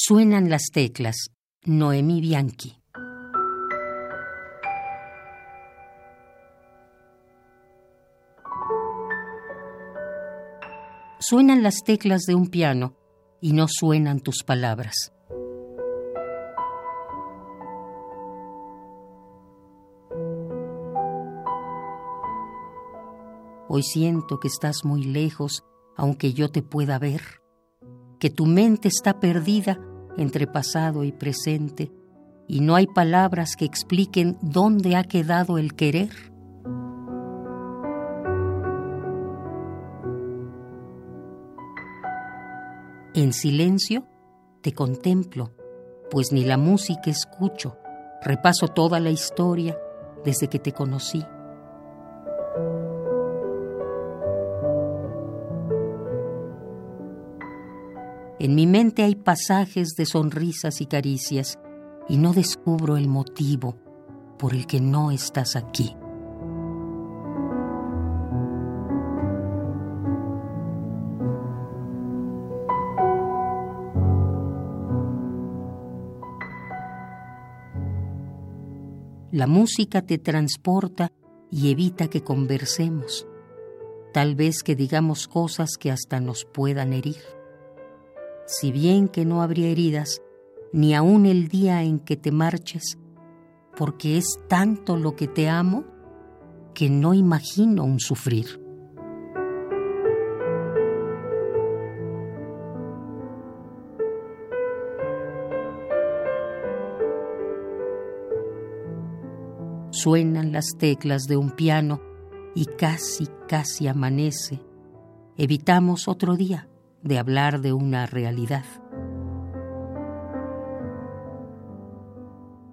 Suenan las teclas. Noemí Bianchi. Suenan las teclas de un piano y no suenan tus palabras. Hoy siento que estás muy lejos, aunque yo te pueda ver, que tu mente está perdida entre pasado y presente, y no hay palabras que expliquen dónde ha quedado el querer. En silencio te contemplo, pues ni la música escucho, repaso toda la historia desde que te conocí. En mi mente hay pasajes de sonrisas y caricias y no descubro el motivo por el que no estás aquí. La música te transporta y evita que conversemos, tal vez que digamos cosas que hasta nos puedan herir si bien que no habría heridas, ni aun el día en que te marches, porque es tanto lo que te amo que no imagino un sufrir. Suenan las teclas de un piano y casi, casi amanece. Evitamos otro día de hablar de una realidad.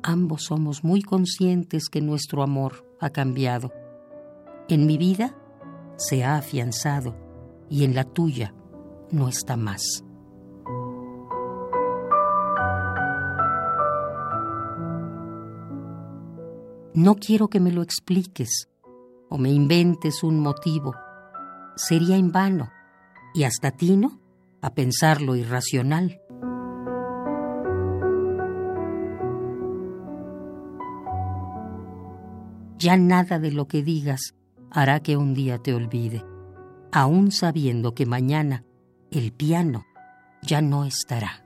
Ambos somos muy conscientes que nuestro amor ha cambiado. En mi vida se ha afianzado y en la tuya no está más. No quiero que me lo expliques o me inventes un motivo. Sería en vano y hasta tino a pensar lo irracional. Ya nada de lo que digas hará que un día te olvide, aun sabiendo que mañana el piano ya no estará.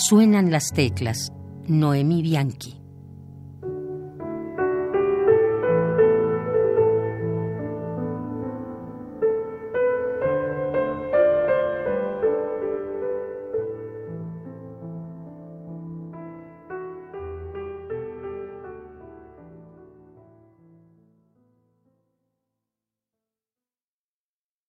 Suenan las teclas. Noemí Bianchi.